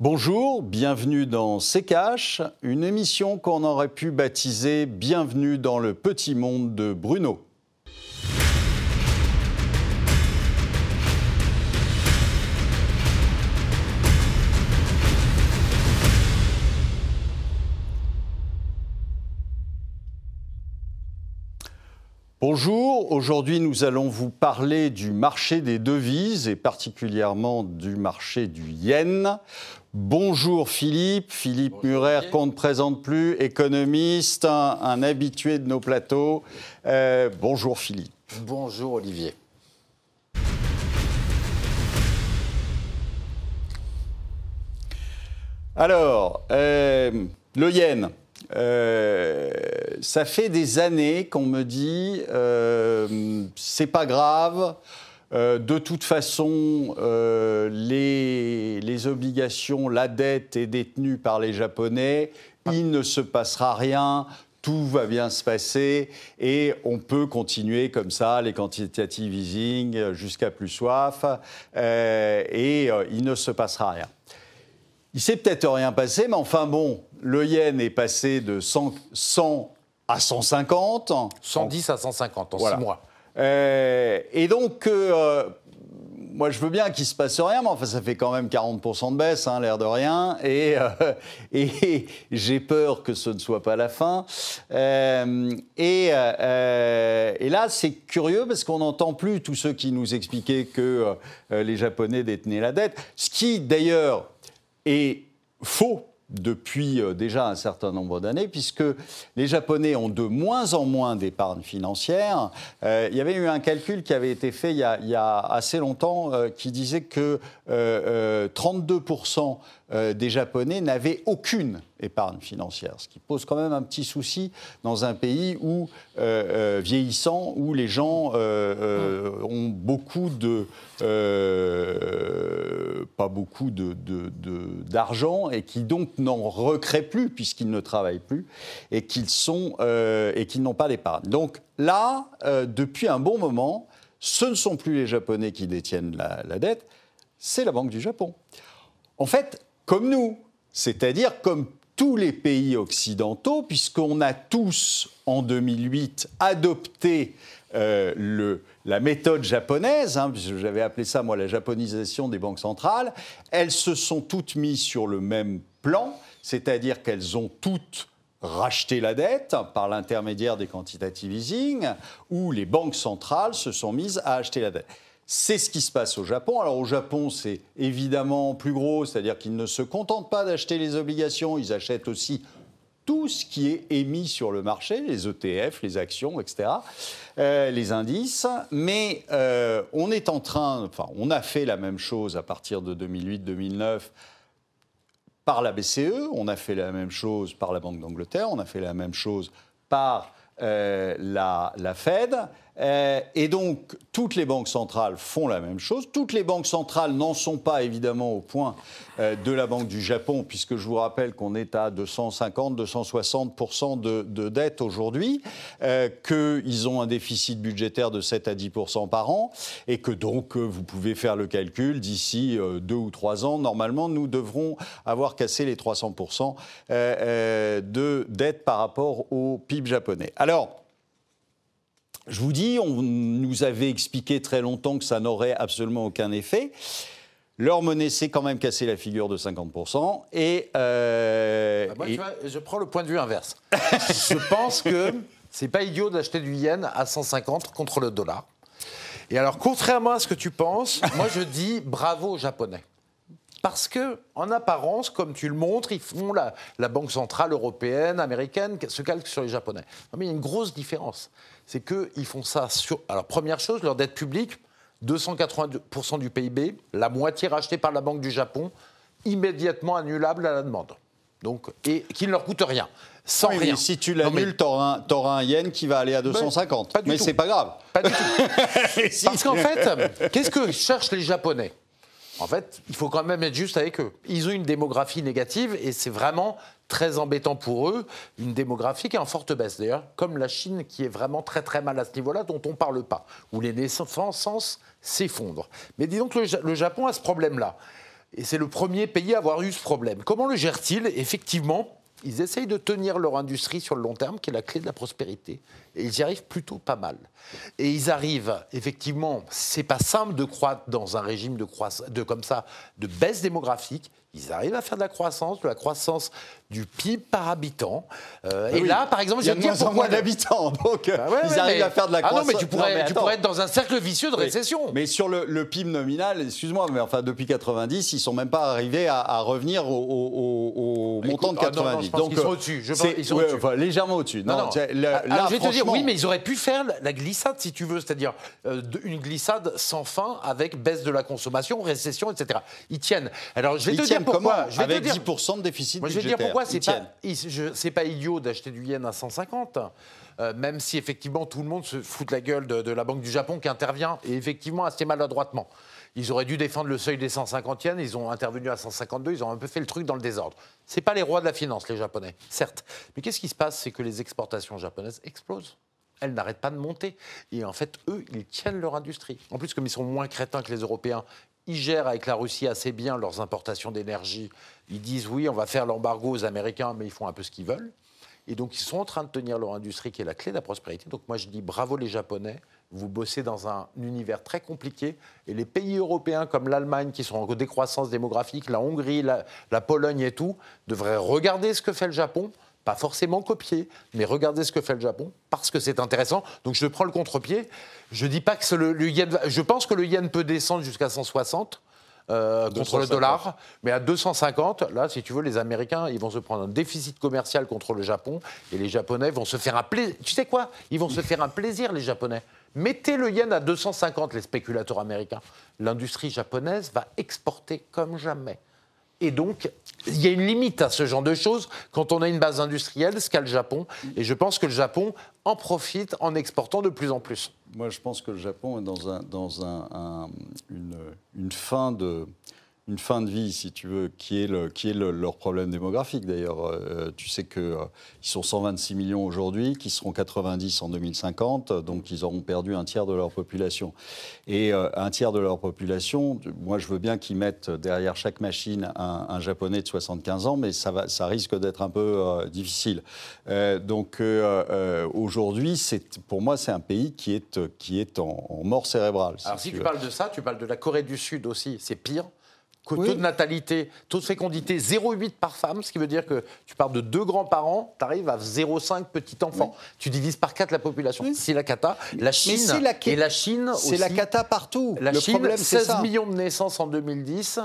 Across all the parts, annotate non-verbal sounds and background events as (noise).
Bonjour, bienvenue dans C'est une émission qu'on aurait pu baptiser Bienvenue dans le petit monde de Bruno. Bonjour, aujourd'hui nous allons vous parler du marché des devises et particulièrement du marché du yen. Bonjour Philippe, Philippe Murer qu'on ne présente plus, économiste, un, habitué de nos plateaux. Euh, bonjour Philippe. Bonjour Olivier. Alors, euh, le yen. Euh, ça fait des années qu'on me dit c'est pas grave. Euh, de toute façon, les, les, obligations, la dette est détenue par les Japonais. Il ne se passera rien. Tout va bien se passer et on peut continuer comme ça les quantitative easing jusqu'à plus soif et il ne se passera rien. Il s'est peut-être rien passé, mais enfin bon, le yen est passé de 100, à 150. 110 à 150 en 6 mois. Euh, et donc, euh, moi, je veux bien qu'il se passe rien, mais enfin, ça fait quand même 40% de baisse, hein, l'air de rien. Et, euh, (laughs) et j'ai peur que ce ne soit pas la fin. Et, et, là, c'est curieux parce qu'on n'entend plus tous ceux qui nous expliquaient que les Japonais détenaient la dette. Ce qui, d'ailleurs, est faux depuis euh, déjà un certain nombre d'années, puisque les Japonais ont de moins en moins d'épargne financière. Euh, il y avait eu un calcul qui avait été fait il y a, assez longtemps euh, qui disait que 32% des Japonais n'avaient aucune épargne financière, ce qui pose quand même un petit souci dans un pays où, vieillissant, où les gens ont beaucoup de... pas beaucoup d'argent de, et qui donc n'en recréent plus puisqu'ils ne travaillent plus et qu'ils euh, n'ont pas d'épargne. Donc là, euh, depuis un bon moment, ce ne sont plus les Japonais qui détiennent la, la dette, c'est la Banque du Japon. En fait, comme nous, c'est-à-dire comme tous les pays occidentaux, puisqu'on a tous, en 2008, adopté euh, la méthode japonaise, hein, j'avais appelé ça moi la japonisation des banques centrales, elles se sont toutes mises sur le même plan, c'est-à-dire qu'elles ont toutes racheté la dette par l'intermédiaire des quantitative easing, où les banques centrales se sont mises à acheter la dette. C'est ce qui se passe au Japon. Alors au Japon, c'est évidemment plus gros, c'est-à-dire qu'ils ne se contentent pas d'acheter les obligations, ils achètent aussi tout ce qui est émis sur le marché, les ETF, les actions, etc., euh, les indices. Mais euh, on est en train, enfin, on a fait la même chose à partir de 2008-2009 par la BCE, on a fait la même chose par la Banque d'Angleterre, on a fait la même chose par euh, la, la, Fed. Euh, et donc, toutes les banques centrales font la même chose. Toutes les banques centrales n'en sont pas évidemment au point euh, de la Banque du Japon, puisque je vous rappelle qu'on est à 250-260% de, de, dette aujourd'hui, euh, qu'ils ont un déficit budgétaire de 7 à 10% par an, et que donc vous pouvez faire le calcul, d'ici deux ou trois ans, normalement, nous devrons avoir cassé les 300% de dette par rapport au PIB japonais. Alors, je vous dis, on nous avait expliqué très longtemps que ça n'aurait absolument aucun effet. Leur monnaie s'est quand même cassé la figure de 50%. Et, euh, ah, je prends le point de vue inverse. (laughs) je pense que c'est pas idiot d'acheter du yen à 150 contre le dollar. Et alors, contrairement à ce que tu penses, moi je dis bravo aux Japonais. Parce que, en apparence, comme tu le montres, ils font la, la Banque centrale européenne, américaine, se calque sur les Japonais. mais il y a une grosse différence c'est qu'ils font ça sur. Alors, première chose, leur dette publique, 282% du PIB, la moitié rachetée par la Banque du Japon, immédiatement annulable à la demande. Donc, et qui ne leur coûte rien. Sans rien. si tu l'annules, tu auras, un yen qui va aller à 250. Mais, mais c'est pas grave. Pas du tout. (laughs) Parce qu'en fait, qu'est-ce que cherchent les Japonais? En fait, il faut quand même être juste avec eux. Ils ont une démographie négative et c'est vraiment très embêtant pour eux, une démographie qui est en forte baisse d'ailleurs, comme la Chine qui est vraiment très très mal à ce niveau-là, dont on ne parle pas, où les naissances s'effondrent. Mais disons que le, Japon a ce problème-là. Et c'est le premier pays à avoir eu ce problème. Comment le gèrent-ils Effectivement, ils essayent de tenir leur industrie sur le long terme, qui est la clé de la prospérité. Et ils y arrivent plutôt pas mal. Et ils arrivent, effectivement, c'est pas simple de croître dans un régime de, de comme ça, de baisse démographique. Ils arrivent à faire de la croissance, de la croissance du PIB par habitant. Euh, ah et là, par exemple, je vais dire pourquoi d'habitants, (laughs) donc bah ils arrivent à faire de la croissance. Ah non, mais tu pourrais, tu pourrais être dans un cercle vicieux de récession. Mais sur le, PIB nominal, excuse-moi, mais enfin depuis 90, ils sont même pas arrivés à, revenir au, montant de 90. Ah je pense donc ils sont au-dessus. Ils sont légèrement au-dessus. Non, non. là, je vais te dire, oui, mais ils auraient pu faire la glissade si tu veux, c'est-à-dire euh, une glissade sans fin avec baisse de la consommation, récession, etc. Ils tiennent. Alors je vais te dire pourquoi. Je vais Avec 10% de déficit Moi, je vais te dire pourquoi c'est pas, pas idiot d'acheter du yen à 150. Euh, même si effectivement tout le monde se fout de la gueule de, la Banque du Japon qui intervient et effectivement assez maladroitement. Ils auraient dû défendre le seuil des 150 yens, ils ont intervenu à 152, ils ont un peu fait le truc dans le désordre. Ce pas les rois de la finance, les Japonais, certes. Mais qu'est-ce qui se passe? C'est que les exportations japonaises explosent elles n'arrêtent pas de monter. Et en fait, eux, ils tiennent leur industrie. En plus, comme ils sont moins crétins que les Européens, ils gèrent avec la Russie assez bien leurs importations d'énergie. Ils disent oui, on va faire l'embargo aux Américains, mais ils font un peu ce qu'ils veulent. Et donc ils sont en train de tenir leur industrie qui est la clé de la prospérité. Donc moi je dis bravo les Japonais, vous bossez dans un univers très compliqué. Et les pays européens comme l'Allemagne, qui sont en décroissance démographique, la Hongrie, la, la Pologne et tout, devraient regarder ce que fait le Japon pas forcément copier, mais regardez ce que fait le Japon, parce que c'est intéressant. Donc je prends le contre-pied. Je dis pas que le, yen. Je pense que le yen peut descendre jusqu'à 160. Euh, contre le dollar, mais à 250, là, si tu veux, les Américains, ils vont se prendre un déficit commercial contre le Japon, et les Japonais vont se faire un plaisir. Tu sais quoi? Ils vont se faire un plaisir, les Japonais. Mettez le yen à 250, les spéculateurs américains. L'industrie japonaise va exporter comme jamais. Et donc, il y a une limite à ce genre de choses quand on a une base industrielle, ce qu'a le Japon. Et je pense que le Japon en profite en exportant de plus en plus. Moi, je pense que le Japon est dans, un, dans un, une, une, fin de une fin de vie, si tu veux, qui est, le, qui est leur problème démographique. D'ailleurs, euh, tu sais qu'ils euh, sont 126 millions aujourd'hui, qui seront 90 en 2050, donc ils auront perdu un tiers de leur population. Et euh, un tiers de leur population, moi je veux bien qu'ils mettent derrière chaque machine un, japonais de 75 ans, mais ça, va, ça risque d'être un peu difficile. donc aujourd'hui, pour moi, c'est un pays qui est, qui est en, mort cérébrale. Alors si tu parles de ça, tu parles de la Corée du Sud aussi, c'est pire taux de natalité, taux de fécondité 0,8 par femme, ce qui veut dire que tu pars de deux grands-parents, tu arrives à 0,5 petits-enfants. Tu divises par quatre la population. C'est la cata. La Chine, la... et la Chine C'est la cata partout. La Le Chine, problème, 16 millions de naissances en 2010,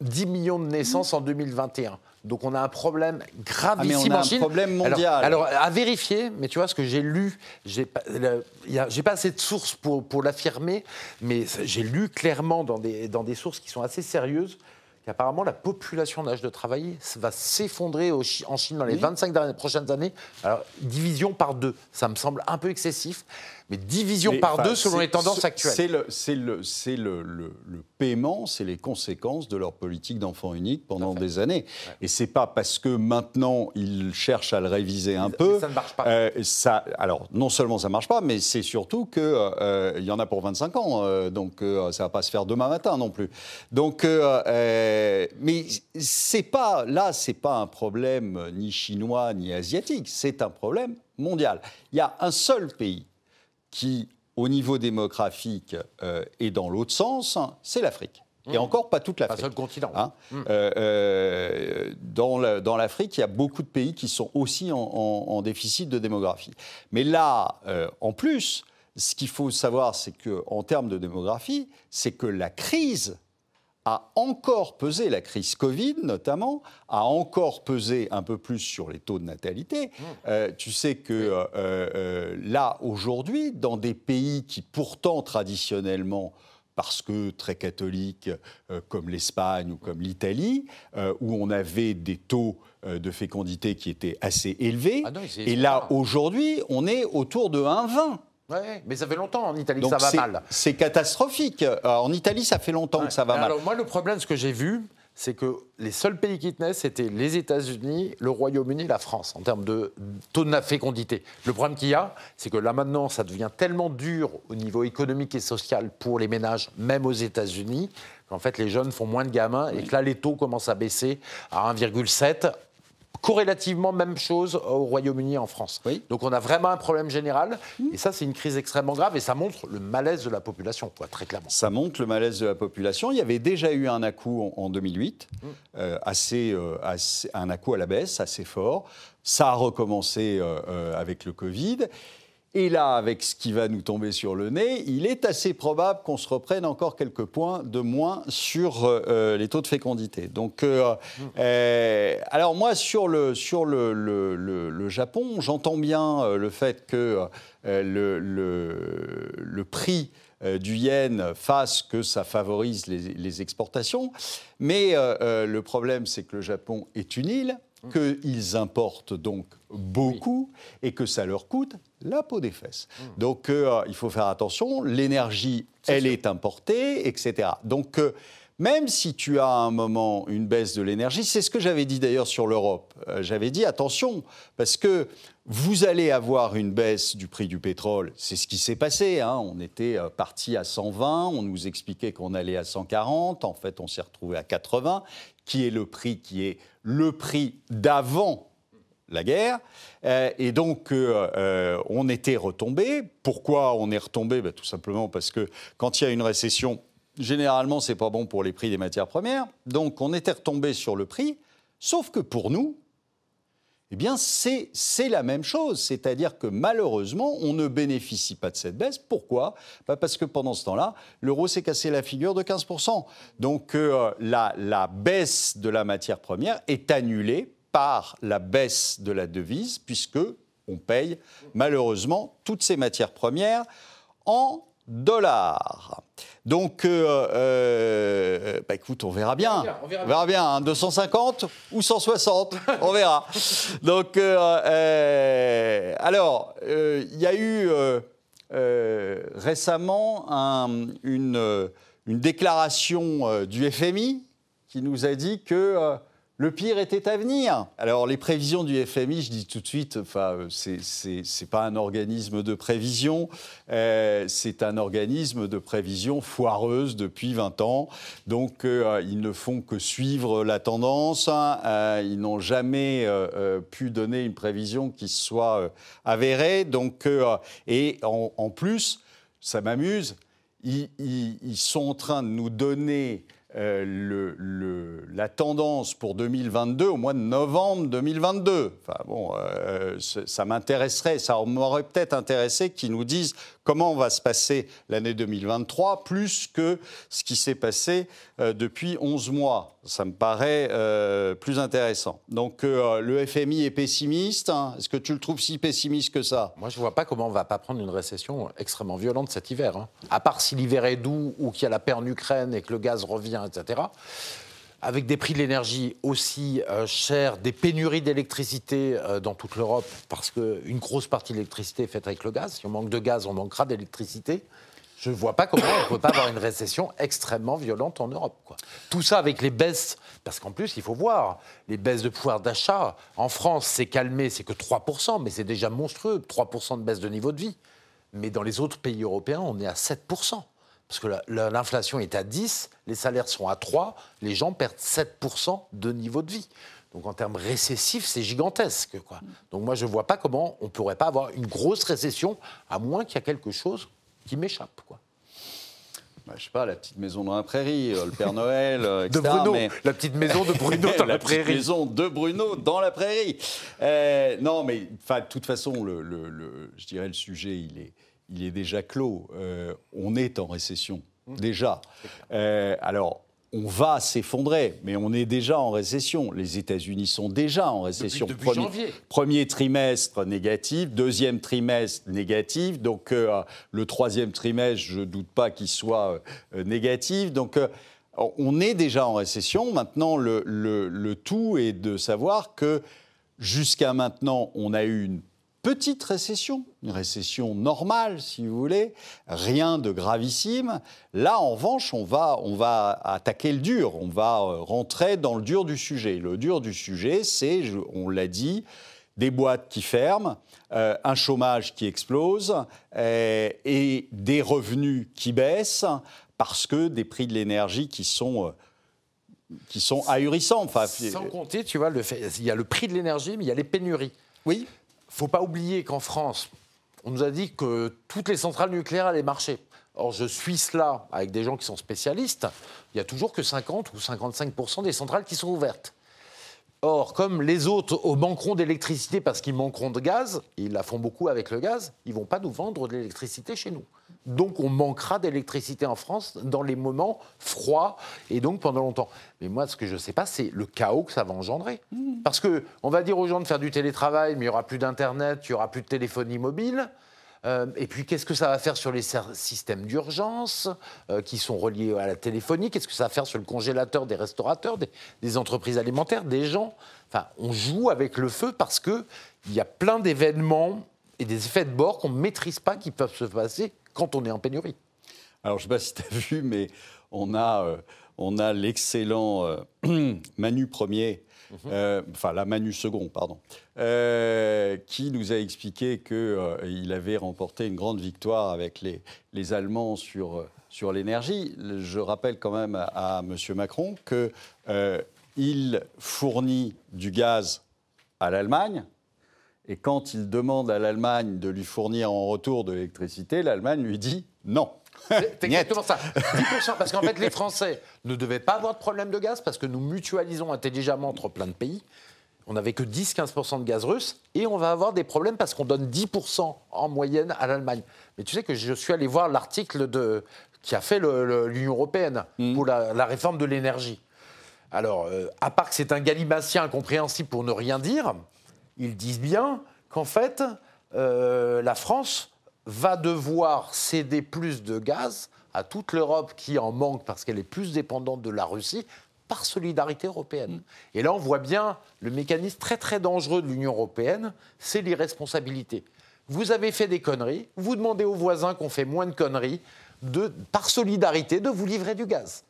10 millions de naissances en 2021. Donc on a un problème gravissime ah, mais on a un problème mondial. Alors, à vérifier, mais tu vois ce que j'ai lu, j'ai pas, pas assez de sources pour, pour l'affirmer, mais j'ai lu clairement dans des, dans des sources qui sont assez sérieuses qu'apparemment la population d'âge de travailler va s'effondrer en Chine dans les 25 prochaines années. Alors division par deux, ça me semble un peu excessif mais division par deux selon les tendances actuelles. C'est le, le, le, le, paiement, c'est les conséquences de leur politique d'enfant unique pendant des années. Et c'est pas parce que maintenant ils cherchent à le réviser un peu. Ça ne marche pas. Euh, ça, alors non seulement ça marche pas, mais c'est surtout que euh, il y en a pour 25 ans, euh, donc ça va pas se faire demain matin non plus. Donc, mais c'est pas là, c'est pas un problème ni chinois ni asiatique, c'est un problème mondial. Il y a un seul pays qui, au niveau démographique, euh, est dans l'autre sens, c'est l'Afrique. Et mmh. encore pas toute l'Afrique. Pas seul continent. Hein. Mmh. Euh, euh, dans l'Afrique, il y a beaucoup de pays qui sont aussi en, déficit de démographie. Mais là, en plus, ce qu'il faut savoir, c'est qu'en termes de démographie, c'est que la crise a encore pesé, la crise Covid notamment, a encore pesé un peu plus sur les taux de natalité. Mmh. Euh, tu sais que euh, euh, là, aujourd'hui, dans des pays qui pourtant traditionnellement parce que très catholiques, comme l'Espagne ou comme l'Italie, où on avait des taux de fécondité qui étaient assez élevés. Ah et là, aujourd'hui, on est autour de 1,20. Ouais, mais ça fait longtemps en Italie que ça va mal. C'est catastrophique. Euh, en Italie, ça fait longtemps que ça va mal. Alors moi, le problème, ce que j'ai vu, c'est que les seuls pays qui tenaient, c'était les États-Unis, le Royaume-Uni, la France, en termes de taux de fécondité. Le problème qu'il y a, c'est que là maintenant, ça devient tellement dur au niveau économique et social pour les ménages, même aux États-Unis, qu'en fait les jeunes font moins de gamins et que là les taux commencent à baisser à 1,7 corrélativement même chose au Royaume-Uni et en France. Donc on a vraiment un problème général, et ça c'est une crise extrêmement grave, et ça montre le malaise de la population, quoi, très clairement. Ça montre le malaise de la population. Il y avait déjà eu un à-coup en, 2008, mm. euh, assez, euh, assez, un à-coup à la baisse, assez fort. Ça a recommencé euh, avec le Covid. Et là, avec ce qui va nous tomber sur le nez, il est assez probable qu'on se reprenne encore quelques points de moins sur euh, euh, les taux de fécondité. Donc, euh, alors moi, sur le, sur le, le, Japon, j'entends bien le fait que le, le, prix du yen fasse que ça favorise les, les exportations. Mais le problème, c'est que le Japon est une île, qu'ils importent donc beaucoup et que ça leur coûte la peau des fesses. Mmh. Donc euh, il faut faire attention, l'énergie, elle est importée, etc. Donc euh, même si tu as à un moment une baisse de l'énergie, c'est ce que j'avais dit d'ailleurs sur l'Europe, euh, j'avais dit attention, parce que vous allez avoir une baisse du prix du pétrole, c'est ce qui s'est passé, hein. on était parti à 120, on nous expliquait qu'on allait à 140, en fait on s'est retrouvé à 80, qui est le prix qui est le prix d'avant la guerre. Euh, et donc, euh, euh, on était retombé. Pourquoi on est retombé? Ben, Tout simplement parce que quand il y a une récession, généralement, c'est pas bon pour les prix des matières premières. Donc, on était retombé sur le prix. Sauf que pour nous, eh bien, c'est la même chose. C'est-à-dire que malheureusement, on ne bénéficie pas de cette baisse. Pourquoi? Bah, Parce que pendant ce temps-là, l'euro s'est cassé la figure de 15%. Donc, la, la baisse de la matière première est annulée par la baisse de la devise, puisque on paye malheureusement toutes ces matières premières en dollars. Donc, euh, euh, bah écoute, on verra bien. On verra bien, 250 hein, ou 160, (laughs) on verra. Donc, euh, alors, il y a eu récemment une, une, déclaration du FMI qui nous a dit que le pire était à venir. Alors les prévisions du FMI, je dis tout de suite, enfin, c'est pas un organisme de prévision, euh, c'est un organisme de prévision foireuse depuis 20 ans. Donc euh, ils ne font que suivre la tendance. Hein. Euh, ils n'ont jamais pu donner une prévision qui soit avérée. Donc et en, plus, ça m'amuse. ils, sont en train de nous donner euh, la tendance pour 2022 au mois de novembre 2022. Enfin bon, euh, ça m'intéresserait, ça m'aurait peut-être intéressé qu'ils nous disent comment va se passer l'année 2023, plus que ce qui s'est passé euh, depuis 11 mois. Ça me paraît euh, plus intéressant. Donc euh, le FMI est pessimiste. Hein. Est-ce que tu le trouves si pessimiste que ça? Moi, je ne vois pas comment on ne va pas prendre une récession extrêmement violente cet hiver. Hein. À part si l'hiver est doux ou qu'il y a la paix en Ukraine et que le gaz revient, etc avec des prix de l'énergie aussi euh, chers, des pénuries d'électricité euh, dans toute l'Europe, parce qu'une grosse partie de l'électricité est faite avec le gaz. Si on manque de gaz, on manquera d'électricité. Je ne vois pas comment on ne peut pas avoir une récession extrêmement violente en Europe. Tout ça avec les baisses, parce qu'en plus, il faut voir, les baisses de pouvoir d'achat. En France, c'est calmé, c'est que 3%, mais c'est déjà monstrueux, 3% de baisse de niveau de vie. Mais dans les autres pays européens, on est à 7% parce que l'inflation est à 10, les salaires sont à 3, les gens perdent 7% de niveau de vie. Donc en termes récessifs, c'est gigantesque. Quoi. Donc moi, je ne vois pas comment on ne pourrait pas avoir une grosse récession, à moins qu'il y ait quelque chose qui m'échappe. Quoi. Bah, je sais pas, la petite maison dans la prairie, euh, le Père Noël, (laughs) etc. De Bruno, la petite maison de Bruno (laughs) dans la, prairie. La petite maison de Bruno dans la prairie. Euh, non, mais de toute façon, le, le, je dirais le sujet, il est, il est déjà clos. Euh, on est en récession, mmh. déjà. Euh, alors, on va s'effondrer, mais on est déjà en récession. Les États-Unis sont déjà en récession. Depuis, premier, janvier. premier, trimestre négatif, deuxième trimestre négatif, donc euh, le troisième trimestre, je ne doute pas qu'il soit négatif. Donc on est déjà en récession. Maintenant, le, le tout est de savoir que jusqu'à maintenant, on a eu une petite récession, une récession normale, si vous voulez, rien de gravissime. Là, en revanche, on va, on va attaquer le dur, on va euh, rentrer dans le dur du sujet. Le dur du sujet, c'est, on l'a dit, des boîtes qui ferment, euh, un chômage qui explose euh, et des revenus qui baissent parce que des prix de l'énergie qui sont qui sont ahurissants. Enfin, Sans compter, tu vois, le fait, il y a le prix de l'énergie, mais il y a les pénuries. Oui. Faut pas oublier qu'en France, on nous a dit que toutes les centrales nucléaires allaient marcher. Or, je suis cela avec des gens qui sont spécialistes. Il y a toujours que 50 ou 55% des centrales qui sont ouvertes. Or, comme les autres manqueront d'électricité parce qu'ils manqueront de gaz, ils la font beaucoup avec le gaz, ils vont pas nous vendre de l'électricité chez nous. Donc on manquera d'électricité en France dans les moments froids et donc pendant longtemps. Mais moi, ce que je ne sais pas, c'est le chaos que ça va engendrer. Mmh. Parce qu'on va dire aux gens de faire du télétravail, mais il n'y aura plus d'Internet, il n'y aura plus de téléphonie mobile. Euh, et puis, qu'est-ce que ça va faire sur les systèmes d'urgence euh, qui sont reliés à la téléphonie? Qu'est-ce que ça va faire sur le congélateur des restaurateurs, des, entreprises alimentaires, des gens? Enfin, on joue avec le feu parce qu'il y a plein d'événements et des effets de bord qu'on ne maîtrise pas qui peuvent se passer quand on est en pénurie. Alors, je ne sais pas si tu as vu, mais on a, euh, on a l'excellent euh, (clears throat) Manu Premier, mhm. euh, enfin la Manu Second, pardon, qui nous a expliqué qu'il avait remporté une grande victoire avec les, les Allemands sur, sur l'énergie. Je rappelle quand même à, à M. Macron qu'il fournit du gaz à l'Allemagne, et quand il demande à l'Allemagne de lui fournir en retour de l'électricité, l'Allemagne lui dit non. C'est (laughs) exactement ça. 10%, parce qu'en fait, les Français ne devaient pas avoir de problème de gaz parce que nous mutualisons intelligemment entre plein de pays. On n'avait que 10-15% de gaz russe et on va avoir des problèmes parce qu'on donne 10% en moyenne à l'Allemagne. Mais tu sais que je suis allé voir l'article qui a fait l'Union européenne mmh. pour la, réforme de l'énergie. Alors, euh, à part que c'est un galimatien incompréhensible pour ne rien dire, ils disent bien qu'en fait, euh, la France va devoir céder plus de gaz à toute l'Europe qui en manque parce qu'elle est plus dépendante de la Russie par solidarité européenne. Mm. Et là, on voit bien le mécanisme très très dangereux de l'Union européenne, c'est l'irresponsabilité. Vous avez fait des conneries, vous demandez aux voisins qu'on fait moins de conneries, de, par solidarité, de vous livrer du gaz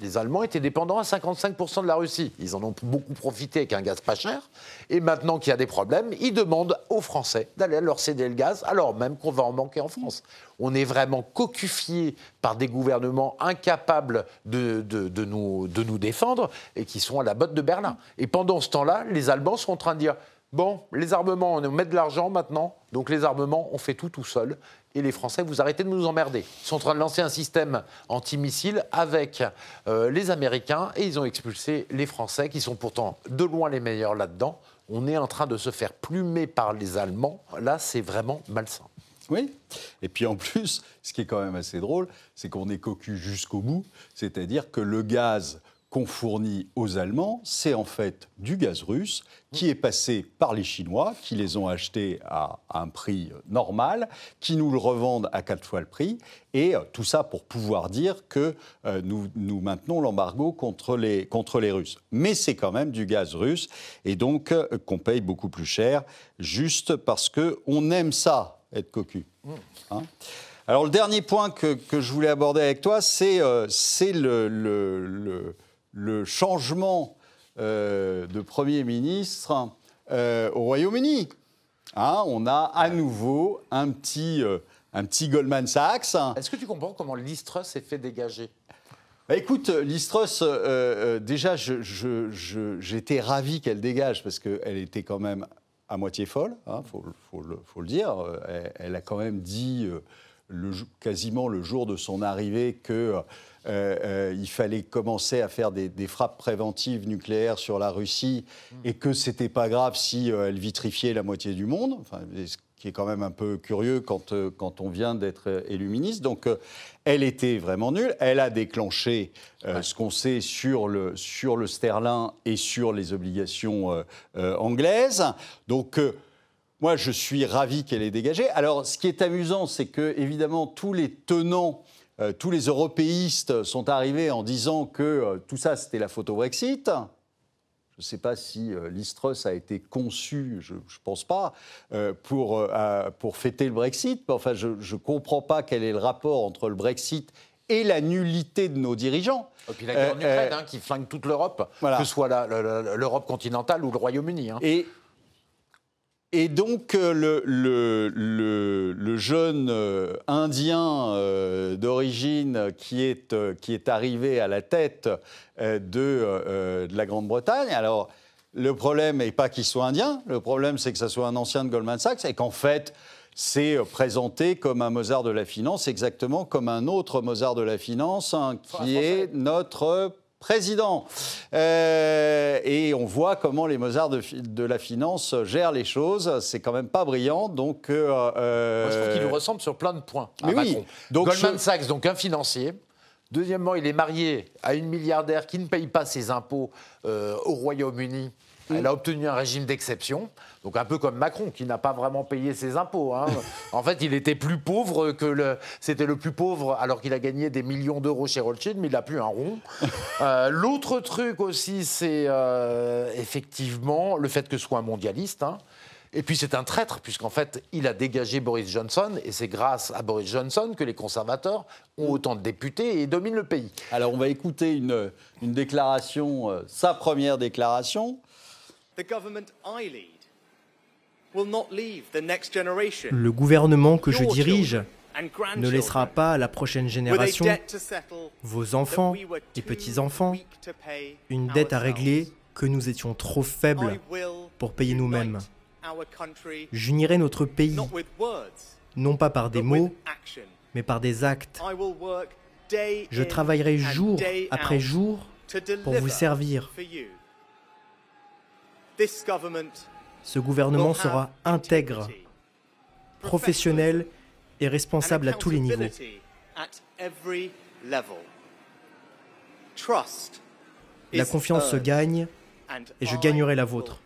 les Allemands étaient dépendants à 55% de la Russie. Ils en ont beaucoup profité avec un gaz pas cher. Et maintenant qu'il y a des problèmes, ils demandent aux Français d'aller leur céder le gaz, alors même qu'on va en manquer en France. On est vraiment cocufié par des gouvernements incapables de, de, nous, de nous défendre et qui sont à la botte de Berlin. Et pendant ce temps-là, les Allemands sont en train de dire Bon, les armements, on met de l'argent maintenant, donc les armements, on fait tout tout seul et les Français, vous arrêtez de nous emmerder. Ils sont en train de lancer un système antimissile avec euh, les Américains et ils ont expulsé les Français qui sont pourtant de loin les meilleurs là-dedans. On est en train de se faire plumer par les Allemands. Là, c'est vraiment malsain. Oui. Et puis en plus, ce qui est quand même assez drôle, c'est qu'on est cocu jusqu'au bout. C'est-à-dire que le gaz qu'on fournit aux Allemands, c'est en fait du gaz russe qui est passé par les Chinois, qui les ont achetés à un prix normal, qui nous le revendent à quatre fois le prix, et euh, tout ça pour pouvoir dire que euh, nous, nous maintenons l'embargo contre les, contre les Russes. Mais c'est quand même du gaz russe, et donc euh, qu'on paye beaucoup plus cher, juste parce qu'on aime ça, être cocu. Mmh. Hein? Alors le dernier point que, que, je voulais aborder avec toi, c'est le, le le changement euh, de Premier ministre euh, au Royaume-Uni. Hein, on a à nouveau un petit, euh, un petit Goldman Sachs. Est-ce que tu comprends comment l'Istrus s'est fait dégager? Bah écoute, l'Istrus, déjà, j'étais ravi qu'elle dégage parce qu'elle était quand même à moitié folle, il hein, faut, faut, le, dire. Elle, a quand même dit le, quasiment le jour de son arrivée que euh, euh, il fallait commencer à faire des, frappes préventives nucléaires sur la Russie et que c'était pas grave si euh, elle vitrifiait la moitié du monde. Enfin, ce qui est quand même un peu curieux quand, quand on vient d'être élu ministre. Donc, elle était vraiment nulle. Elle a déclenché ce qu'on sait sur le, sur le sterling et sur les obligations anglaises. Donc, moi, je suis ravi qu'elle ait dégagé. Alors, ce qui est amusant, c'est que, évidemment, tous les tenants euh, tous les européistes sont arrivés en disant que euh, tout ça, c'était la photo Brexit. Je ne sais pas si euh, l'Istrus a été conçu, je ne pense pas, pour, pour fêter le Brexit. Enfin, je ne comprends pas quel est le rapport entre le Brexit et la nullité de nos dirigeants. Et puis la guerre en Ukraine, hein, qui flingue toute l'Europe, que ce soit l'Europe continentale ou le Royaume-Uni. Hein. Et Et donc le, le, jeune Indien d'origine qui est, qui est arrivé à la tête de, de la Grande-Bretagne, alors le problème n'est pas qu'il soit indien, le problème c'est que ce soit un ancien de Goldman Sachs et qu'en fait c'est présenté comme un Mozart de la finance, exactement comme un autre Mozart de la finance, hein, qui est notre président. Euh, et on voit comment les Mozarts de, la finance gèrent les choses. C'est quand même pas brillant. Donc, euh, Moi, je trouve qu'il nous ressemble sur plein de points. Mais oui. Donc, Goldman Sachs, donc un financier. Deuxièmement, il est marié à une milliardaire qui ne paye pas ses impôts euh, au Royaume-Uni elle a obtenu un régime d'exception, donc un peu comme Macron qui n'a pas vraiment payé ses impôts. Hein. (laughs) en fait, il était plus pauvre que le. C'était le plus pauvre alors qu'il a gagné des millions d'euros chez Rothschild, mais il n'a plus un rond. (laughs) Euh, l'autre truc aussi, c'est euh, effectivement le fait que ce soit un mondialiste. Hein. Et puis c'est un traître, puisqu'en fait, il a dégagé Boris Johnson, et c'est grâce à Boris Johnson que les conservateurs ont autant de députés et dominent le pays. Alors on va écouter une, une déclaration, euh, sa première déclaration. Le gouvernement que je dirige ne laissera pas à la prochaine génération, vos enfants et petits-enfants, une dette à régler que nous étions trop faibles pour payer nous-mêmes. J'unirai notre pays, non pas par des mots, mais par des actes. Je travaillerai jour après jour pour vous servir. Ce gouvernement sera intègre, professionnel et responsable à tous les niveaux. La confiance se gagne et je gagnerai la vôtre.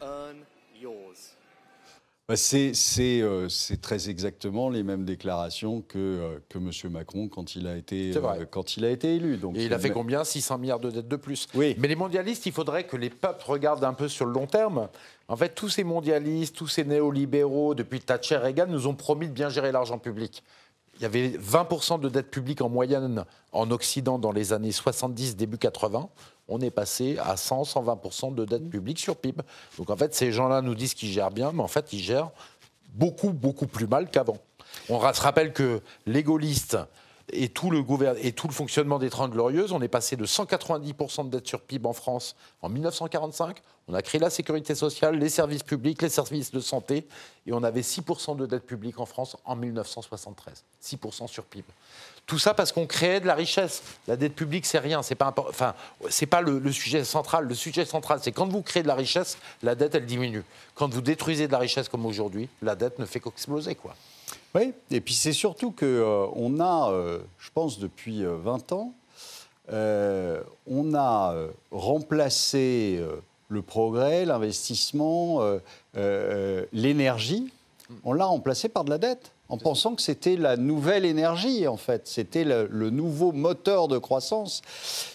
Bah, euh, c'est très exactement les mêmes déclarations que, euh, que M. Macron quand il a été, euh, quand il a été élu. Donc, Et il a fait combien? 600 milliards de dettes de plus. Oui. Mais les mondialistes, il faudrait que les peuples regardent un peu sur le long terme. En fait, tous ces mondialistes, tous ces néolibéraux, depuis Thatcher et Reagan, nous ont promis de bien gérer l'argent public. Il y avait 20% de dette publique en moyenne en Occident dans les années 70, début 80 on est passé à 100, 120% de dette publique sur PIB. Donc en fait, ces gens-là nous disent qu'ils gèrent bien, mais en fait, ils gèrent beaucoup, beaucoup plus mal qu'avant. On se rappelle que les gaullistes et tout le, et tout le fonctionnement des Trente Glorieuses, on est passé de 190% de dette sur PIB en France en 1945. On a créé la sécurité sociale, les services publics, les services de santé, et on avait 6% de dette publique en France en 1973. 6% sur PIB. Tout ça parce qu'on créait de la richesse. La dette publique, c'est rien. C'est pas, enfin, c'est pas le, le, sujet central. Le sujet central, c'est quand vous créez de la richesse, la dette, elle diminue. Quand vous détruisez de la richesse comme aujourd'hui, la dette ne fait qu'exploser, quoi. Oui, et puis c'est surtout qu'on euh, on a, euh, je pense depuis 20 euh, ans, on a remplacé le progrès, l'investissement, l'énergie, on l'a remplacé par de la dette en pensant que c'était la nouvelle énergie, en fait. C'était le, nouveau moteur de croissance.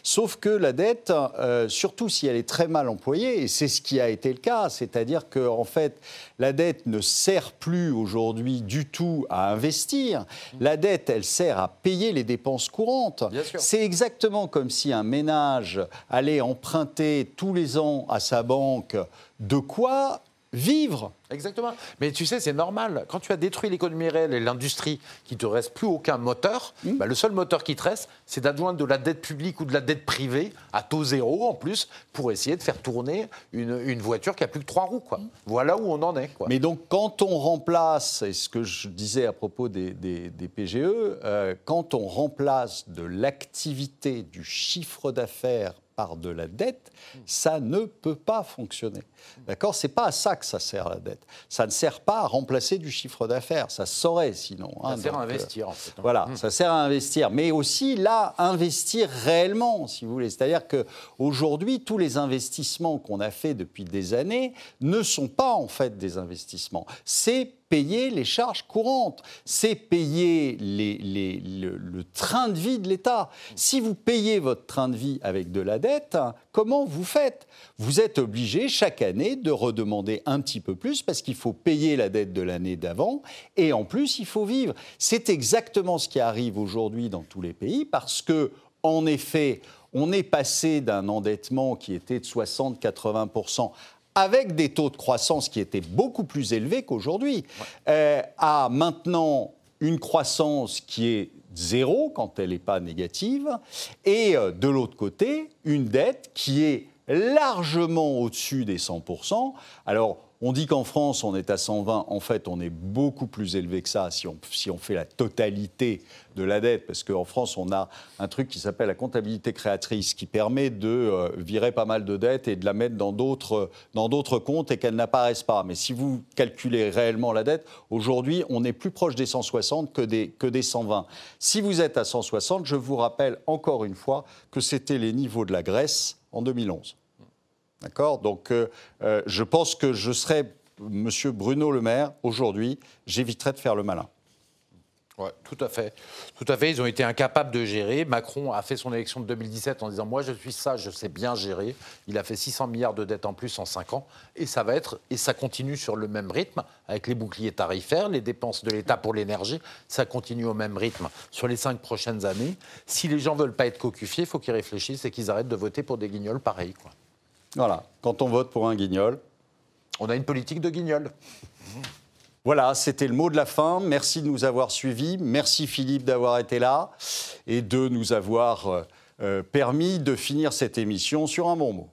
Sauf que la dette, euh, surtout si elle est très mal employée, et c'est ce qui a été le cas, c'est-à-dire que, en fait, la dette ne sert plus aujourd'hui du tout à investir. La dette, elle sert à payer les dépenses courantes. C'est exactement comme si un ménage allait emprunter tous les ans à sa banque de quoi vivre. Exactement. Mais tu sais, c'est normal. Quand tu as détruit l'économie réelle et l'industrie, qu'il ne te reste plus aucun moteur, hmm. bah, le seul moteur qui te reste, c'est d'adjoindre de la dette publique ou de la dette privée à taux zéro en plus pour essayer de faire tourner une, voiture qui a plus que trois roues. Quoi. Hmm. Voilà où on en est. Mais donc, quand on remplace, et ce que je disais à propos des, PGE, euh, quand on remplace de l'activité, du chiffre d'affaires par de la dette, ça ne peut pas fonctionner. D'accord? C'est pas à ça que ça sert la dette. Ça ne sert pas à remplacer du chiffre d'affaires. Ça saurait sinon. Hein, ça sert à investir. En fait, hein. Voilà, mmh. ça sert à investir, mais aussi là investir réellement, si vous voulez. C'est-à-dire que aujourd'hui, tous les investissements qu'on a fait depuis des années ne sont pas en fait des investissements. C'est payer les charges courantes, c'est payer le, train de vie de l'État. Si vous payez votre train de vie avec de la dette, comment vous faites? Vous êtes obligé chaque année de redemander un petit peu plus parce qu'il faut payer la dette de l'année d'avant et en plus il faut vivre. C'est exactement ce qui arrive aujourd'hui dans tous les pays parce que, en effet, on est passé d'un endettement qui était de 60-80 avec des taux de croissance qui étaient beaucoup plus élevés qu'aujourd'hui, euh, a maintenant une croissance qui est zéro quand elle n'est pas négative, et euh, de l'autre côté, une dette qui est largement au-dessus des 100%. Alors, on dit qu'en France, on est à 120. En fait, on est beaucoup plus élevé que ça si on, fait la totalité de la dette. Parce qu'en France, on a un truc qui s'appelle la comptabilité créatrice, qui permet de euh, virer pas mal de dettes et de la mettre dans d'autres, dans d'autres comptes et qu'elles n'apparaissent pas. Mais si vous calculez réellement la dette, aujourd'hui, on est plus proche des 160 que des, que des 120. Si vous êtes à 160, je vous rappelle encore une fois que c'était les niveaux de la Grèce en 2011. D'accord? Donc, euh, euh, je pense que je serais Monsieur Bruno Le Maire aujourd'hui, j'éviterais de faire le malin. Oui, tout à fait. Tout à fait. Ils ont été incapables de gérer. Macron a fait son élection de 2017 en disant Moi, je suis ça, je sais bien gérer. Il a fait 600 milliards de dettes en plus en 5 ans. Et ça va être, et ça continue sur le même rythme, avec les boucliers tarifaires, les dépenses de l'État pour l'énergie. Ça continue au même rythme sur les 5 prochaines années. Si les gens veulent pas être cocufiés, il faut qu'ils réfléchissent et qu'ils arrêtent de voter pour des guignols pareils. Quoi. Voilà, quand on vote pour un guignol. On a une politique de guignol. Voilà, c'était le mot de la fin. Merci de nous avoir suivis. Merci Philippe d'avoir été là et de nous avoir euh, permis de finir cette émission sur un bon mot.